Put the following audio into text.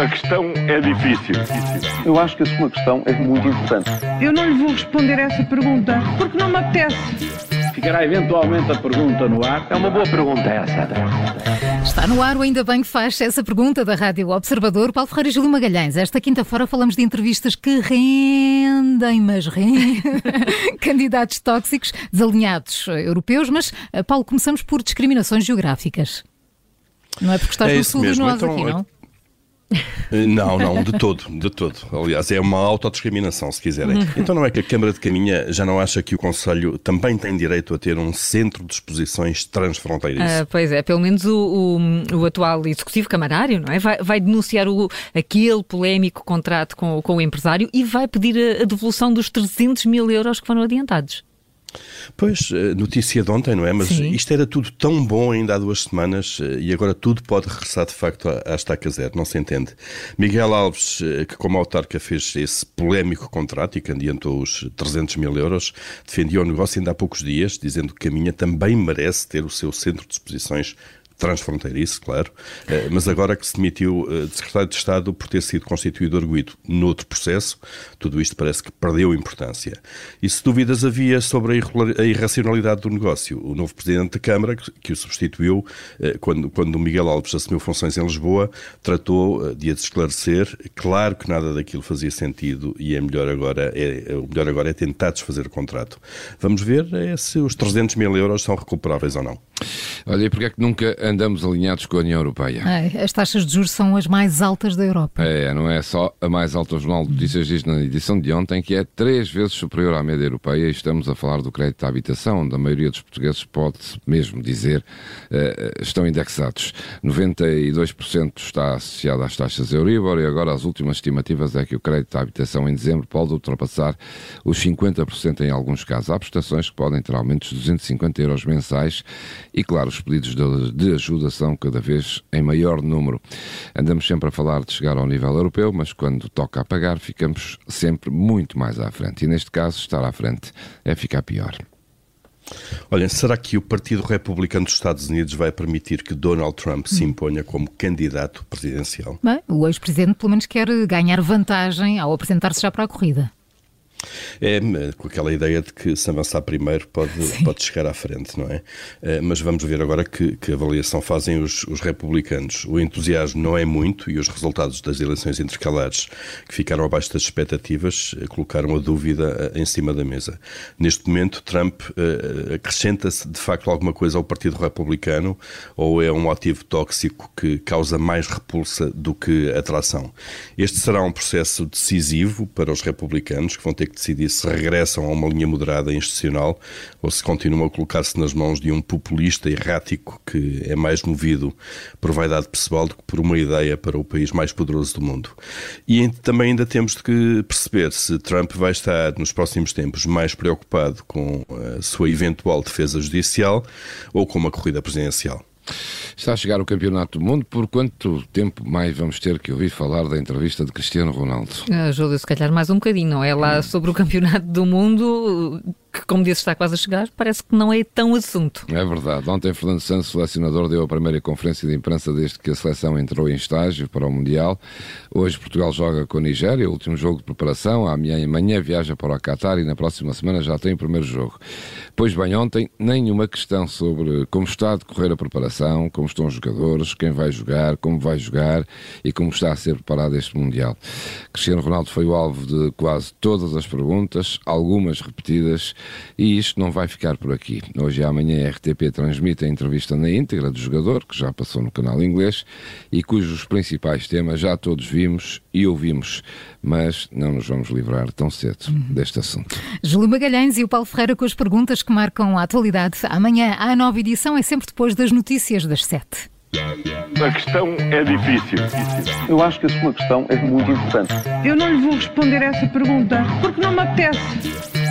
A questão é difícil. Eu acho que a sua questão é muito importante. Eu não lhe vou responder essa pergunta porque não me apetece. Ficará eventualmente a pergunta no ar. É uma boa pergunta essa. Está no ar, ainda bem que faz essa pergunta da Rádio Observador. Paulo Ferreira e Júlio Magalhães. Esta quinta-feira falamos de entrevistas que rendem, mas rendem. Candidatos tóxicos, desalinhados europeus. Mas, eh, Paulo, começamos por discriminações geográficas. Não é porque estás É no sul mesmo. e nós Então, aqui, não? Eh, Não, não, de todo, de todo. Aliás, é uma autodiscriminação, se quiserem. Uhum. Então não é que a Câmara de Caminha já não acha que o Conselho também tem direito a ter um centro de exposições transfronteiriço? Ah, pois é, pelo menos o, o- o atual executivo camarário, não é? Vai, vai denunciar o, aquele polémico contrato com, com o empresário e vai pedir a, a devolução dos 300 mil euros que foram adiantados. Pois, eh, notícia de ontem, não é? Mas Sim. isto era tudo tão bom ainda há duas semanas eh, e agora tudo pode regressar de facto à, estaca zero, não se entende. Miguel Alves, eh, que como autarca fez esse polémico contrato e que adiantou os 300 mil euros, defendia o negócio ainda há poucos dias, dizendo que Caminha também merece ter o seu centro de exposições transfronteiriço, claro, eh, mas agora que se demitiu eh, de secretário de Estado por ter sido constituído arguído noutro processo, tudo isto parece que perdeu importância. E se dúvidas havia sobre a irracionalidade do negócio, o novo presidente da Câmara, que o substituiu, eh, quando, quando Miguel Alves assumiu funções em Lisboa, tratou de esclarecer. Claro que nada daquilo fazia sentido e é melhor agora, é, o melhor agora é tentar desfazer o contrato. Vamos ver eh, se os 300 mil euros são recuperáveis ou não. Olha, e porque é que nunca andamos alinhados com a União Europeia? As taxas de juros são as mais altas da Europa. É, não é só a mais alta. O Jornal de Notícias diz na edição de ontem que é três vezes superior à média europeia e estamos a falar do crédito à habitação, onde a maioria dos portugueses pode mesmo dizer eh, estão indexados. 92% está associado às taxas Euribor e agora as últimas estimativas é que o crédito à habitação em dezembro pode ultrapassar os 50% em alguns casos. Há prestações que podem ter aumentos de 250 euros mensais e, claro, os pedidos de, de ajuda são cada vez em maior número. Andamos sempre a falar de chegar ao nível europeu, mas quando toca a pagar, ficamos sempre muito mais à frente. E neste caso, estar à frente é ficar pior. Olhem, será que o Partido Republicano dos Estados Unidos vai permitir que Donald Trump se imponha como candidato presidencial? Bem, o ex-presidente pelo menos quer ganhar vantagem ao apresentar-se já para a corrida. É, com aquela ideia de que se avançar primeiro pode, pode chegar à frente, não é? Eh, Mas vamos ver agora que, que avaliação fazem os, os republicanos. O entusiasmo não é muito e os resultados das eleições intercalares, que ficaram abaixo das expectativas, eh, colocaram a dúvida eh, em cima da mesa. Neste momento, Trump eh, acrescenta-se de facto alguma coisa ao Partido Republicano ou é um ativo tóxico que causa mais repulsa do que atração? Este será um processo decisivo para os republicanos, que vão ter que decidir se regressam a uma linha moderada institucional ou se continuam a colocar-se nas mãos de um populista errático que é mais movido por vaidade pessoal do que por uma ideia para o país mais poderoso do mundo. E também ainda temos de perceber se Trump vai estar nos próximos tempos mais preocupado com a sua eventual defesa judicial ou com uma corrida presidencial. Está a chegar o Campeonato do Mundo. Por quanto tempo mais vamos ter que ouvir falar da entrevista de Cristiano Ronaldo? Ah, Júlio, se calhar mais um bocadinho, não é? Lá sobre o campeonato do mundo, que como disse está quase a chegar, parece que não é tão assunto. É verdade. Ontem, Fernando Santos, selecionador, deu a primeira conferência de imprensa desde que a seleção entrou em estágio para o Mundial. Hoje, Portugal joga com a Nigéria, o último jogo de preparação. Amanhã, viaja para o Qatar e na próxima semana já tem o primeiro jogo. Pois bem, ontem, nenhuma questão sobre como está a decorrer a preparação, como estão os jogadores, quem vai jogar, como vai jogar e como está a ser preparado este Mundial. Cristiano Ronaldo foi o alvo de quase todas as perguntas, algumas repetidas, e isto não vai ficar por aqui. Hoje e amanhã a RTP transmite a entrevista na íntegra do jogador, que já passou no canal inglês, e cujos principais temas já todos vimos e ouvimos, mas não nos vamos livrar tão cedo deste assunto. Júlio Magalhães e o Paulo Ferreira com as perguntas que marcam a atualidade. Amanhã a nova edição é sempre depois das notícias das sete. A questão é difícil. Eu acho que a sua questão é muito importante. Eu não lhe vou responder essa pergunta porque não me apetece.